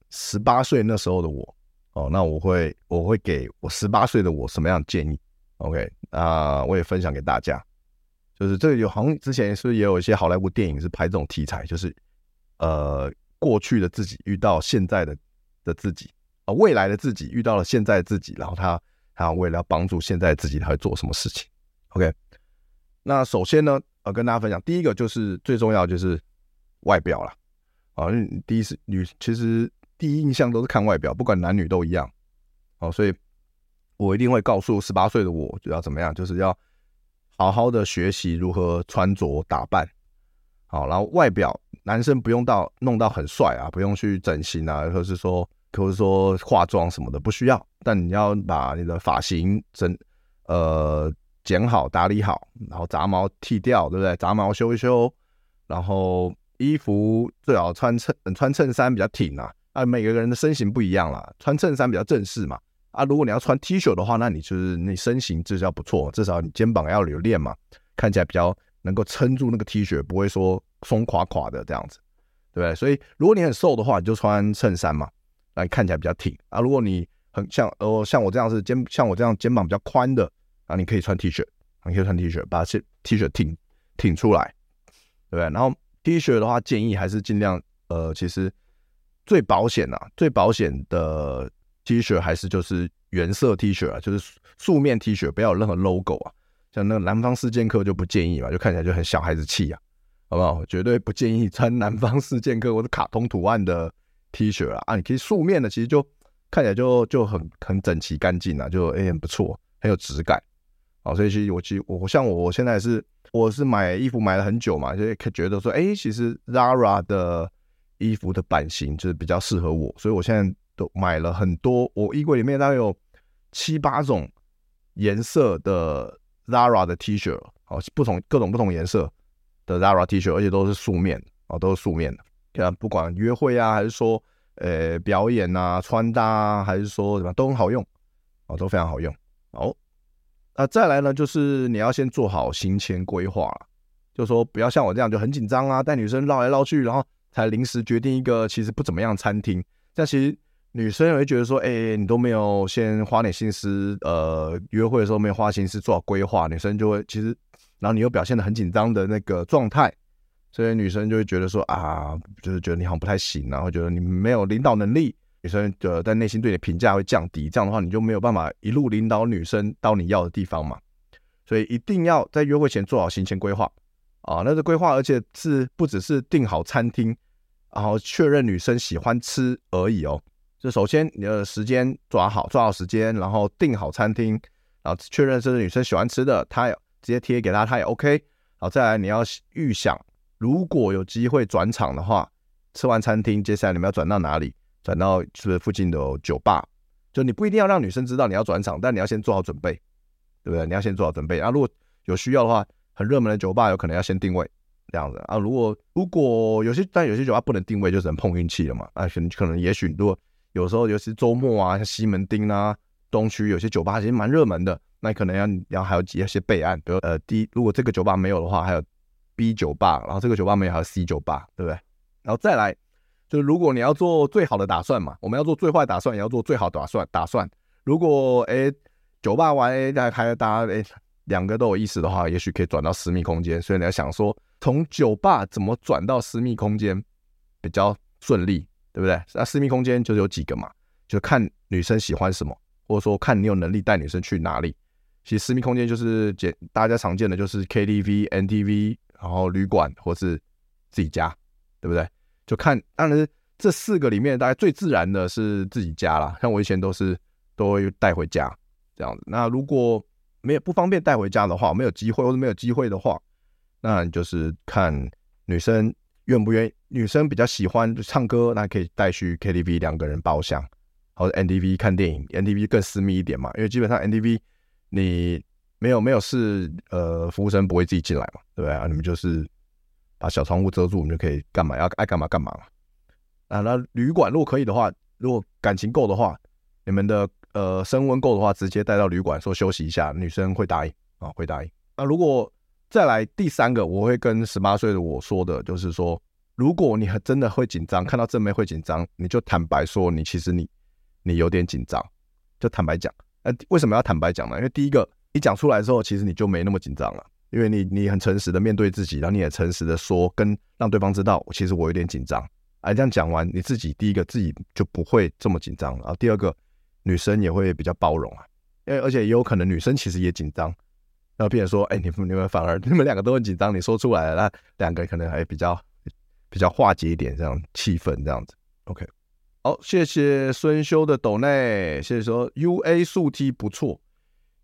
十八岁那时候的我，哦，那我会我会给我十八岁的我什么样的建议？OK，那我也分享给大家。就是这个有好像之前是不是也有一些好莱坞电影是拍这种题材，就是呃过去的自己遇到现在的的自己啊，未来的自己遇到了现在的自己，然后他他为了要帮助现在的自己，他会做什么事情？OK，那首先呢，呃，跟大家分享第一个就是最重要就是。外表啦，啊，第一是女，其实第一印象都是看外表，不管男女都一样，哦，所以我一定会告诉十八岁的我就要怎么样，就是要好好的学习如何穿着打扮，好，然后外表男生不用到弄到很帅啊，不用去整形啊，或是说或是说化妆什么的不需要，但你要把你的发型整呃剪好、打理好，然后杂毛剃掉，对不对？杂毛修一修，然后衣服最好穿衬穿衬衫比较挺啊。啊，每个人的身形不一样啦，穿衬衫比较正式嘛。啊，如果你要穿 T 恤的话，那你就是你身形至少不错，至少你肩膀要留练嘛，看起来比较能够撑住那个 T 恤，不会说松垮垮的这样子，对不对？所以如果你很瘦的话，你就穿衬衫嘛。来看起来比较挺啊！如果你很像呃像我这样是肩像我这样肩膀比较宽的啊，你可以穿 T 恤，你可以穿 T 恤，把 T 恤挺挺出来，对不对？然后 T 恤的话，建议还是尽量呃，其实最保险啊，最保险的 T 恤还是就是原色 T 恤啊，就是素面 T 恤，不要有任何 logo 啊。像那个南方四剑客就不建议嘛，就看起来就很小孩子气啊，好不好？绝对不建议穿南方四剑客 或者卡通图案的。T 恤啊，啊，你可以素面的，其实就看起来就就很很整齐干净啊，就哎、欸、很不错，很有质感。好，所以其实我其实我像我我现在是我是买衣服买了很久嘛，就觉得说，哎、其实 Zara 的衣服的版型就是比较适合我，所以我现在都买了很多，我衣柜里面大概有七八种颜色的 Zara 的 T 恤，好，不同各种不同颜色的 Zara T 恤，而且都是素面，哦，都是素面的。看，不管约会啊，还是说，呃，表演啊，穿搭啊，还是说什么，都很好用，哦，都非常好用。好，那再来呢，就是你要先做好行前规划，就说不要像我这样就很紧张啊，带女生绕来绕去，然后才临时决定一个其实不怎么样餐厅。但其实女生也会觉得说，哎，你都没有先花点心思，呃，约会的时候没有花心思做好规划，女生就会其实，然后你又表现得很紧张的那个状态。所以女生就会觉得说啊，就是觉得你好像不太行，然后觉得你没有领导能力，女生的在内心对你的评价会降低。这样的话，你就没有办法一路领导女生到你要的地方嘛。所以一定要在约会前做好行前规划啊，那个规划，而且是不只是订好餐厅，然后确认女生喜欢吃而已哦。就首先你的时间抓好，抓好时间，然后订好餐厅，然后确认这是女生喜欢吃的，她也直接贴给她，她也 OK。然后再来你要预想。如果有机会转场的话，吃完餐厅，接下来你们要转到哪里？转到是不是附近的酒吧？就你不一定要让女生知道你要转场，但你要先做好准备，对不对？你要先做好准备。啊，如果有需要的话，很热门的酒吧有可能要先定位这样子啊。如果如果有些但有些酒吧不能定位，就只能碰运气了嘛。啊，可能可能也许如果有时候尤其周末啊，像西门町啊、东区有些酒吧其实蛮热门的，那可能要要还有一些备案，比如呃，第一，如果这个酒吧没有的话，还有。B 酒吧，然后这个酒吧没有，还有 C 酒吧，对不对？然后再来，就是如果你要做最好的打算嘛，我们要做最坏打算，也要做最好打算。打算如果哎酒吧玩哎还还大家哎两个都有意思的话，也许可以转到私密空间。所以你要想说，从酒吧怎么转到私密空间比较顺利，对不对？那私密空间就是有几个嘛，就看女生喜欢什么，或者说看你有能力带女生去哪里。其实私密空间就是简大家常见的就是 KTV、NTV。然后旅馆或是自己家，对不对？就看，当然这四个里面，大概最自然的是自己家啦。像我以前都是都会带回家这样子。那如果没有不方便带回家的话，没有机会或者没有机会的话，那你就是看女生愿不愿意。女生比较喜欢就唱歌，那可以带去 KTV 两个人包厢，或者 NTV 看电影。NTV 更私密一点嘛，因为基本上 NTV 你。没有没有事，呃，服务生不会自己进来嘛，对不对啊？你们就是把小窗户遮住，你们就可以干嘛要爱干嘛干嘛嘛。啊，那旅馆如果可以的话，如果感情够的话，你们的呃升温够的话，直接带到旅馆说休息一下，女生会答应啊，会答应。那如果再来第三个，我会跟十八岁的我说的，就是说，如果你真的会紧张，看到正妹会紧张，你就坦白说，你其实你你有点紧张，就坦白讲。呃，为什么要坦白讲呢？因为第一个。你讲出来之后，其实你就没那么紧张了，因为你你很诚实的面对自己，然后你也诚实的说，跟让对方知道，其实我有点紧张。哎，这样讲完，你自己第一个自己就不会这么紧张了，然后第二个女生也会比较包容啊，因为而且也有可能女生其实也紧张，然后变成说，哎，你们你们反而你们两个都很紧张，你说出来了，那两个可能还比较比较化解一点这样气氛这样子。OK，好，谢谢孙修的抖内，谢谢说 UA 素 T 不错。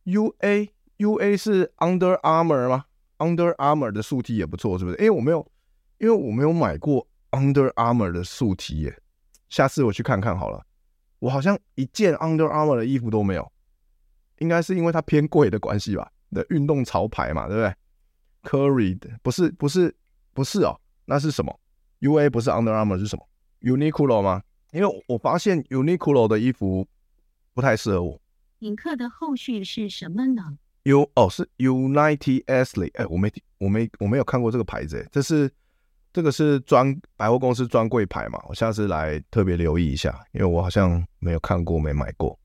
U A U A 是 Under Armour 吗？Under Armour 的素 T 也不错，是不是？因为我没有，因为我没有买过 Under Armour 的素 T 耶。下次我去看看好了。我好像一件 Under Armour 的衣服都没有，应该是因为它偏贵的关系吧？的运动潮牌嘛，对不对？Curry 的不是不是不是哦，那是什么？UA 不是 Under Armour 是什么？Uniqlo 吗？因为我发现 Uniqlo 的衣服不太适合我。品客的后续是什么呢？U 哦是 United Athletes，哎，我没我没我没有看过这个牌子，哎，这是这个是专百货公司专柜牌嘛？我下次来特别留意一下，因为我好像没有看过，没买过。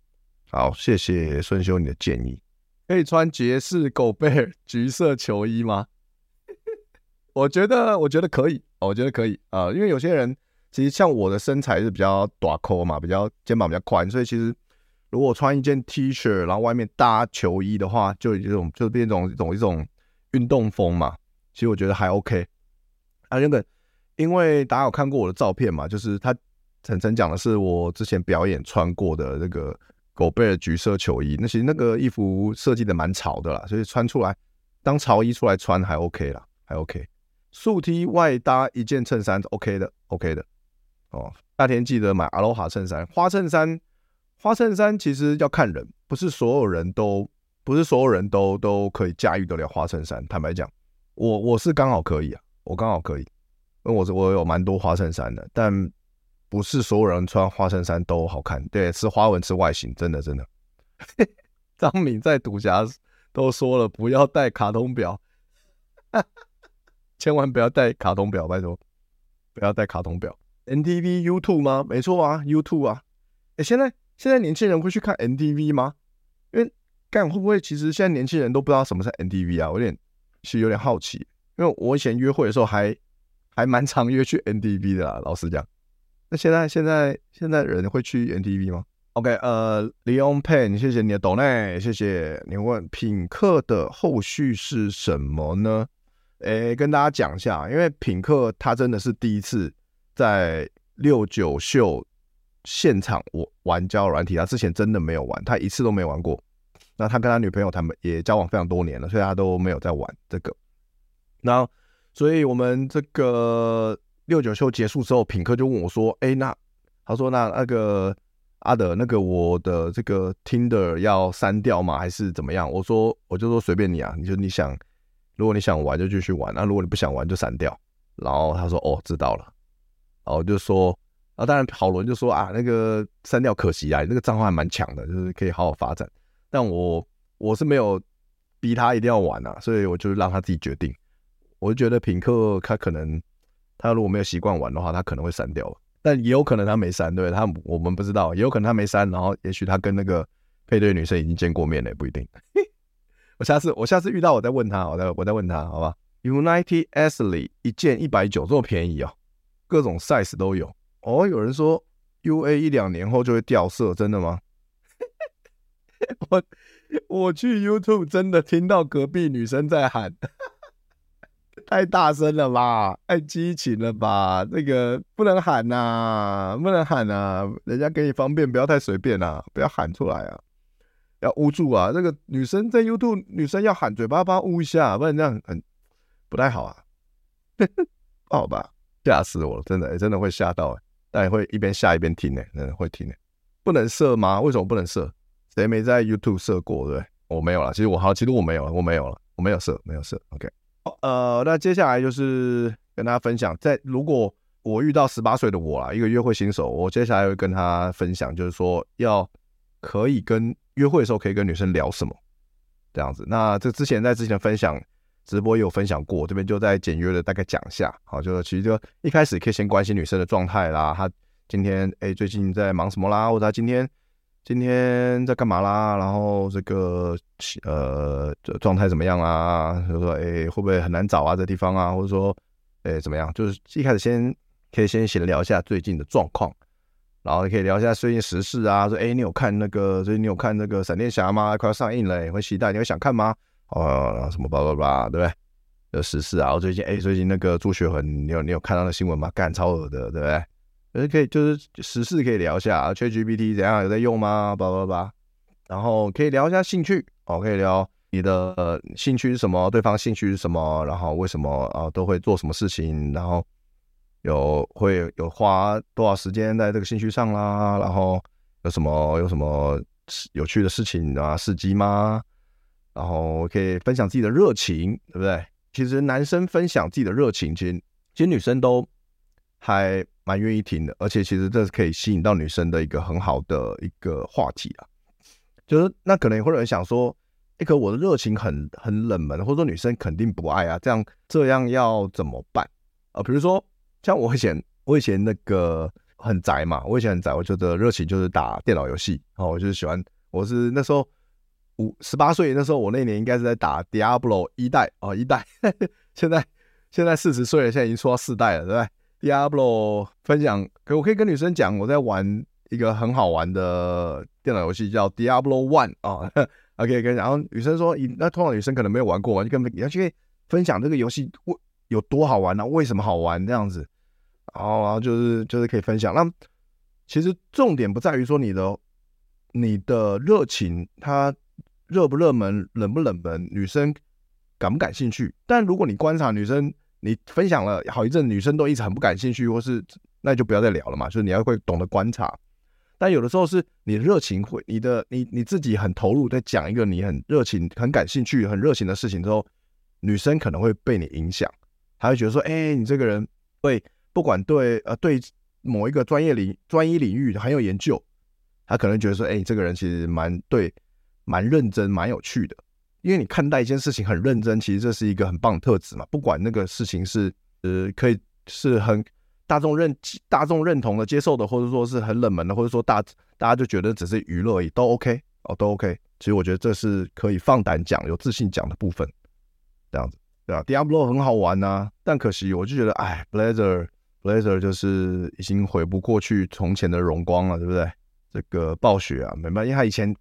好，谢谢顺修你的建议。可以穿爵士狗贝尔橘色球衣吗？我觉得我觉得可以，我觉得可以啊，因为有些人。其实像我的身材是比较短扣嘛，比较肩膀比较宽，所以其实如果穿一件 T 恤，然后外面搭球衣的话，就一种就变种一种一种运动风嘛。其实我觉得还 OK。啊，那个因为大家有看过我的照片嘛，就是他晨晨讲的是我之前表演穿过的那个狗贝尔橘色球衣，那其实那个衣服设计的蛮潮的啦，所以穿出来当潮衣出来穿还 OK 啦，还 OK。素 T 外搭一件衬衫 OK 的，OK 的。哦，夏天记得买阿罗哈衬衫。花衬衫，花衬衫其实要看人，不是所有人都不是所有人都都可以驾驭得了花衬衫。坦白讲，我我是刚好可以啊，我刚好可以，因为我是我有蛮多花衬衫的，但不是所有人穿花衬衫都好看。对，是花纹是外形，真的真的。张敏在赌侠都说了，不要带卡通表，千万不要带卡通表，拜托，不要带卡通表。NTV YouTube 吗？没错啊，YouTube 啊。哎，现在现在年轻人会去看 NTV 吗？因为干会不会其实现在年轻人都不知道什么是 NTV 啊？我有点其实有点好奇，因为我以前约会的时候还还蛮常约去 NTV 的啦。老实讲，那现在现在现在人会去 NTV 吗？OK，呃，Leon Pen，谢谢你的 donate，谢谢你问品客的后续是什么呢？诶，跟大家讲一下，因为品客他真的是第一次。在六九秀现场，我玩交友软体，他之前真的没有玩，他一次都没玩过。那他跟他女朋友他们也交往非常多年了，所以他都没有在玩这个。那所以我们这个六九秀结束之后，品客就问我说：“哎，那他说那那个阿德，那个我的这个 Tinder 要删掉吗？还是怎么样？”我说：“我就说随便你啊，你就你想，如果你想玩就继续玩，那如果你不想玩就删掉。”然后他说：“哦，知道了。”哦，我就说，啊，当然好伦就说啊，那个删掉可惜啊，那个账号还蛮强的，就是可以好好发展。但我我是没有逼他一定要玩啊，所以我就让他自己决定。我就觉得品客他可能他如果没有习惯玩的话，他可能会删掉，但也有可能他没删，对他我们不知道，也有可能他没删，然后也许他跟那个配对女生已经见过面了，也不一定。我下次我下次遇到我再问他，我再我再问他，好吧？United Ashley 一件一百九，这么便宜哦。各种 size 都有哦。有人说 UA 一两年后就会掉色，真的吗？我我去 YouTube 真的听到隔壁女生在喊，太大声了吧，太激情了吧？那个不能喊呐、不能喊呐、人家给你方便，不要太随便啊，不要喊出来啊，要捂住啊。那个女生在 YouTube，女生要喊，嘴巴巴捂一下，不然这样很不太好啊，不好吧？吓死我了，真的、欸，真的会吓到、欸，但也会一边下一边听呢、欸，真的会听呢、不能射吗？为什么不能射？谁没在 YouTube 射过？对，我没有了。其实我好，其实我没有了，我没有了，我没有射，没有射。OK，呃，那接下来就是跟大家分享，在如果我遇到十八岁的我啦，一个约会新手，我接下来会跟他分享，就是说要可以跟约会的时候可以跟女生聊什么这样子。那这之前在之前的分享。直播也有分享过，这边就再简约的大概讲一下。好，就是其实就一开始可以先关心女生的状态啦，她今天哎、最近在忙什么啦，或者她今天今天在干嘛啦，然后这个呃状态怎么样啊？就说哎、会不会很难找啊这地方啊？或者说哎、怎么样？就是一开始先可以先闲聊一下最近的状况，然后可以聊一下最近时事啊，说哎、你有看那个最近你有看那个闪电侠吗？快要上映了、欸，会期待，你会想看吗？哦，然后什么叭叭叭，对不对？有时事啊，我最近哎，最近那个朱学恒，你有你有看到那新闻吗？干超恶的，对不对？呃，可以就是时事可以聊一下，ChatGPT 怎样有在用吗？叭叭叭，然后可以聊一下兴趣，哦，可以聊你的兴趣是什么，对方兴趣是什么，然后为什么啊都会做什么事情，然后有会有花多少时间在这个兴趣上啦，然后有什么有什么有趣的事情啊，事迹吗？然后可以分享自己的热情，对不对？其实男生分享自己的热情，其实其实女生都还蛮愿意听的，而且其实这是可以吸引到女生的一个很好的一个话题啊。就是那可能也会有人想说，哎，可我的热情很很冷门，或者说女生肯定不爱啊，这样这样要怎么办啊？比如说像我以前我以前那个很宅嘛，我以前很宅，我觉得热情就是打电脑游戏哦，我就是喜欢，我是那时候。五十八岁那时候，我那年应该是在打 Diablo 一代哦，一代。现在现在四十岁了，现在已经出到四代了，对不对？Diablo 分享，可我可以跟女生讲，我在玩一个很好玩的电脑游戏，叫 Diablo One 啊。OK，跟然后女生说，那通常女生可能没有玩过，就跟你要去分享这个游戏为有多好玩呢、啊？为什么好玩这样子？然后然后就是就是可以分享。那其实重点不在于说你的你的热情，它。热不热门，冷不冷门，女生感不感兴趣？但如果你观察女生，你分享了好一阵，女生都一直很不感兴趣，或是那就不要再聊了嘛。就是你要会懂得观察。但有的时候是你的热情会，你的你你自己很投入在讲一个你很热情、很感兴趣、很热情的事情之后，女生可能会被你影响，她会觉得说，哎、你这个人对不管对呃对某一个专业领专一领域很有研究，她可能觉得说，哎、你这个人其实蛮对。蛮认真，蛮有趣的，因为你看待一件事情很认真，其实这是一个很棒的特质嘛。不管那个事情是呃，可以是很大众认大众认同的、接受的，或者说是很冷门的，或者说大大家就觉得只是娱乐而已，都 OK 哦，都 OK。其实我觉得这是可以放胆讲、有自信讲的部分，这样子对吧？Diablo 很好玩呐、但可惜我就觉得，哎，Blizzard Blizzard 就是已经回不过去从前的荣光了，对不对？这个暴雪啊，没办法，因为他以前。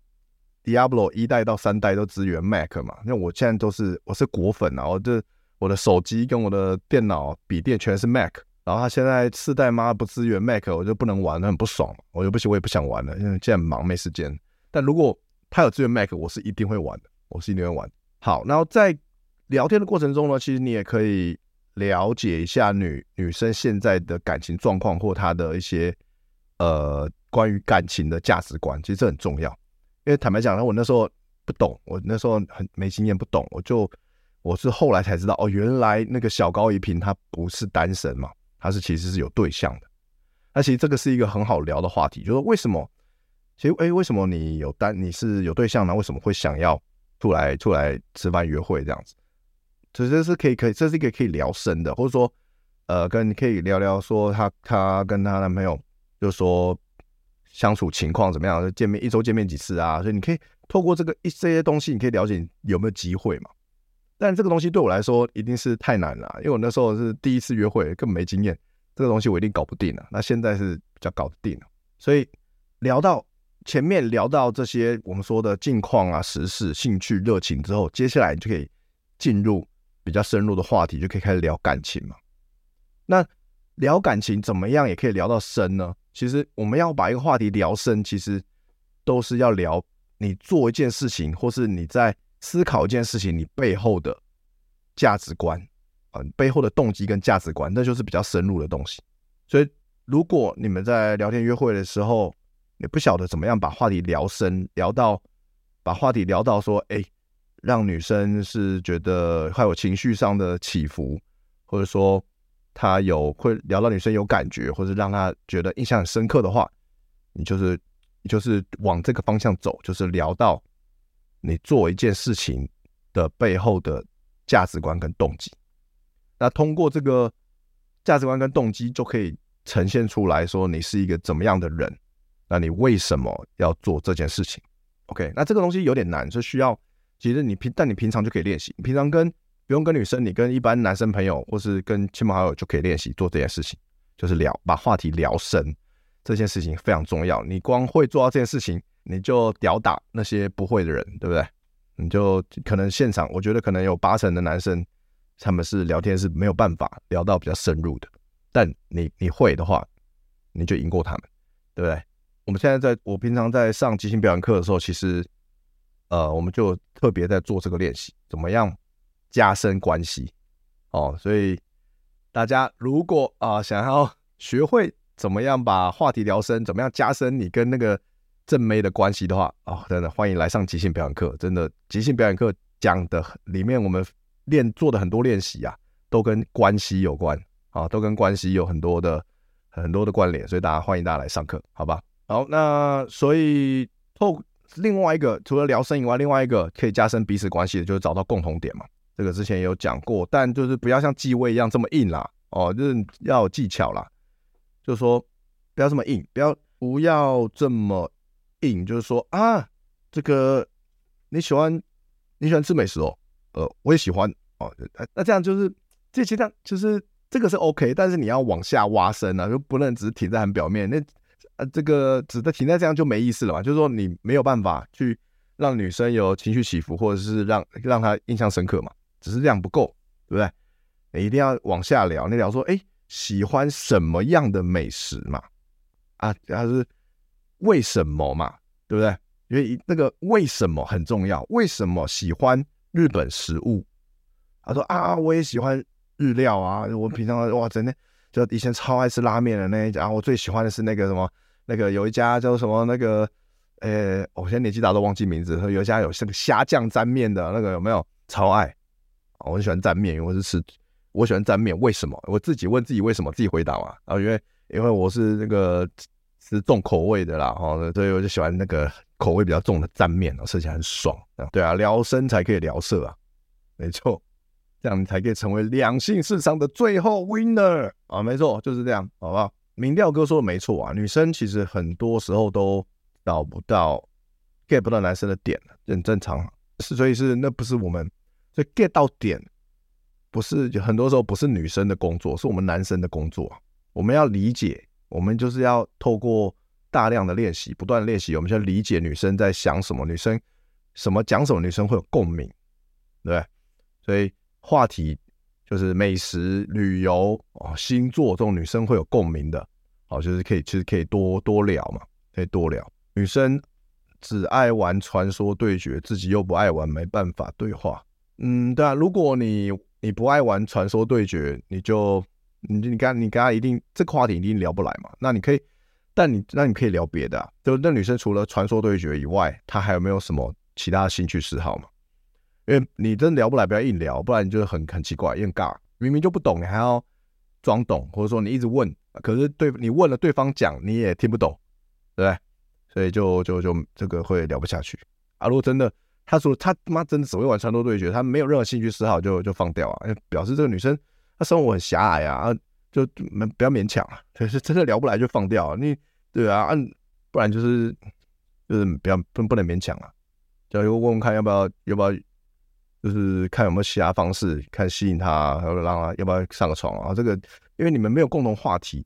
Diablo 一代到三代都支援 Mac 嘛？那我现在都是我是果粉啊，我这我的手机跟我的电脑笔电全是 Mac，然后他现在四代妈不支援 Mac，我就不能玩，很不爽，我就不行，我也不想玩了，因为现在忙没时间。但如果他有支援 Mac，我是一定会玩的，我是一定会玩。好，然后在聊天的过程中呢，其实你也可以了解一下女女生现在的感情状况或她的一些呃关于感情的价值观，其实这很重要。因为坦白讲，我那时候不懂，我那时候很没经验，不懂，我就我是后来才知道，哦，原来那个小高一平他不是单身嘛，他是其实是有对象的。那其实这个是一个很好聊的话题，就是为什么？其实，哎，为什么你有单，你是有对象呢？为什么会想要出来出来吃饭约会这样子？其实这是可以可以，这是一个可以聊深的，或者说，呃，跟可以聊聊说她她跟她男朋友，就说。相处情况怎么样？就见面一周见面几次啊？所以你可以透过这个一这些东西，你可以了解有没有机会嘛。但这个东西对我来说一定是太难了，因为我那时候是第一次约会，根本没经验，这个东西我一定搞不定了。那现在是比较搞得定了。所以聊到前面聊到这些我们说的近况啊、时事、兴趣、热情之后，接下来你就可以进入比较深入的话题，就可以开始聊感情嘛。那聊感情怎么样也可以聊到深呢？其实我们要把一个话题聊深，其实都是要聊你做一件事情，或是你在思考一件事情，你背后的价值观啊，背后的动机跟价值观，那就是比较深入的东西。所以，如果你们在聊天约会的时候，你不晓得怎么样把话题聊深，聊到把话题聊到说，哎，让女生是觉得还有情绪上的起伏，或者说。他有会聊到女生有感觉，或者让他觉得印象很深刻的话，你就是你就是往这个方向走，就是聊到你做一件事情的背后的价值观跟动机。那通过这个价值观跟动机，就可以呈现出来说你是一个怎么样的人，那你为什么要做这件事情？OK，那这个东西有点难，是需要其实你平但你平常就可以练习，你平常跟。不用跟女生，你跟一般男生朋友或是跟亲朋好友就可以练习做这件事情，就是聊，把话题聊深，这件事情非常重要。你光会做到这件事情，你就吊打那些不会的人，对不对？你就可能现场，我觉得可能有八成的男生，他们是聊天是没有办法聊到比较深入的。但你你会的话，你就赢过他们，对不对？我们现在在我平常在上即兴表演课的时候，其实呃，我们就特别在做这个练习，怎么样？加深关系哦，所以大家如果啊、想要学会怎么样把话题聊深，怎么样加深你跟那个正妹的关系的话，哦，真的欢迎来上即兴表演课。真的，即兴表演课讲的里面，我们练做的很多练习啊，都跟关系有关啊，都跟关系有很多的很多的关联，所以大家欢迎大家来上课，好吧？好，那所以透另外一个，除了聊生以外，另外一个可以加深彼此关系的，就是找到共同点嘛。这个之前也有讲过，但就是不要像继位一样这么硬啦，哦，就是要有技巧啦，就是说不要这么硬，不要不要这么硬，就是说啊，这个你喜欢你喜欢吃美食哦，呃，我也喜欢哦，那这样就是这其实就是这个是 OK，但是你要往下挖深啊，就不能只是停在很表面，那呃这个只在停在这样就没意思了嘛，就是说你没有办法去让女生有情绪起伏，或者是让让她印象深刻嘛。只是量不够，对不对？你一定要往下聊。你聊说，哎，喜欢什么样的美食嘛？啊，还是为什么嘛？对不对？因为那个为什么很重要。为什么喜欢日本食物？他说啊，我也喜欢日料啊。我平常哇，真的就以前超爱吃拉面的那一家。我最喜欢的是那个什么，那个有一家叫什么那个，呃，我现在年纪大都忘记名字。说有一家有像个虾酱沾面的那个有没有？超爱。我很喜欢蘸面，因为我是吃，我喜欢蘸面。为什么？我自己问自己为什么，自己回答嘛。然后因为因为我是那个吃重口味的啦，哈，所以我就喜欢那个口味比较重的蘸面，吃起来很爽。对啊，聊生才可以聊色啊，没错，这样你才可以成为两性市场的最后 winner 啊，没错，就是这样，好不好？民调哥说的没错啊，女生其实很多时候都找不到 get 不到男生的点，很正常，是所以是那不是我们。所以 get 到点，不是很多时候不是女生的工作，是我们男生的工作。我们要理解，我们就是要透过大量的练习，不断练习，我们就要理解女生在想什么，女生什么讲什么，女生会有共鸣，对不对？所以话题就是美食、旅游啊、星座这种女生会有共鸣的，好，就是可以其实可以多多聊嘛，可以多聊。女生只爱玩传说对决，自己又不爱玩，没办法对话。嗯，对啊，如果你你不爱玩传说对决，你就你你跟你跟他一定这个话题一定聊不来嘛。那你可以，但你那你可以聊别的啊。就那女生除了传说对决以外，她还有没有什么其他兴趣嗜好嘛？因为你真聊不来，不要硬聊，不然你就很很奇怪，很尬。明明就不懂，你还要装懂，或者说你一直问，可是对你问了对方讲你也听不懂，对不对？所以就就就这个会聊不下去啊。如果真的。他说他妈真的只会玩传说对决，他没有任何兴趣嗜好就就放掉啊，表示这个女生她生活很狭隘啊，就没不要勉强啊，可是真的聊不来就放掉，啊你对啊，按不然就是就是不要不不能勉强啊，就问问看要不要要不要，就是看有没有其他方式，看吸引他，然后让他要不要上个床啊，这个因为你们没有共同话题，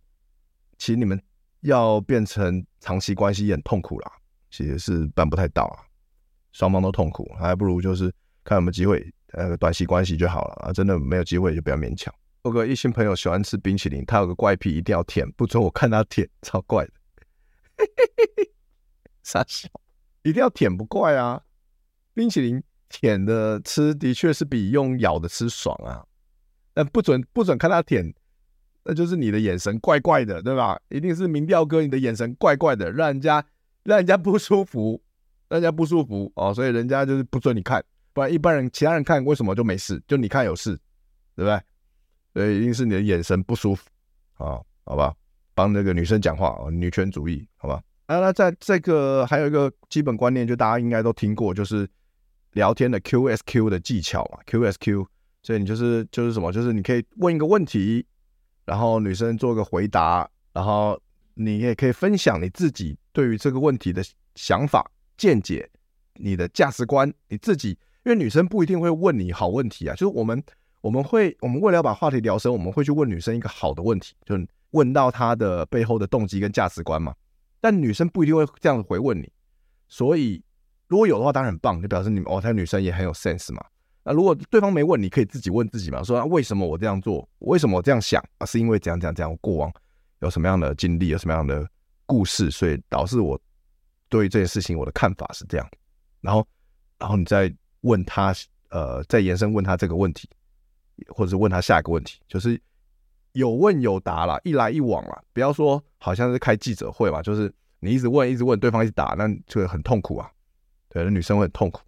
其实你们要变成长期关系也很痛苦啦，其实是办不太到啊。双方都痛苦，还不如就是看有没有机会，呃，短期关系就好了啊！真的没有机会就不要勉强。有个异性朋友喜欢吃冰淇淋，他有个怪癖，一定要舔，不准我看他舔，超怪的。傻笑，一定要舔不怪啊！冰淇淋舔的吃的确是比用咬的吃爽啊，但不准不准看他舔，那就是你的眼神怪怪的，对吧？一定是民调哥，你的眼神怪怪的，让人家让人家不舒服。大家不舒服哦，所以人家就是不准你看，不然一般人其他人看为什么就没事，就你看有事，对不对？所以一定是你的眼神不舒服啊，好吧？帮那个女生讲话哦，女权主义，好吧？啊，那在这个还有一个基本观念，就大家应该都听过，就是聊天的 QSQ 的技巧嘛，QSQ，所以你就是就是什么，就是你可以问一个问题，然后女生做个回答，然后你也可以分享你自己对于这个问题的想法。见解，你的价值观，你自己，因为女生不一定会问你好问题啊，就是我们我们会，我们为了要把话题聊深，我们会去问女生一个好的问题，就问到她的背后的动机跟价值观嘛。但女生不一定会这样子回问你，所以如果有的话，当然很棒，就表示你们哦，她女生也很有 sense 嘛。那如果对方没问，你可以自己问自己嘛，说为什么我这样做，为什么我这样想啊？是因为怎样怎样怎样，过往有什么样的经历，有什么样的故事，所以导致我。对于这件事情，我的看法是这样。然后，然后你再问他，呃，再延伸问他这个问题，或者是问他下一个问题，就是有问有答啦，一来一往啦。不要说好像是开记者会嘛，就是你一直问一直问，对方一直答，那就很痛苦啊。对，那女生会很痛苦。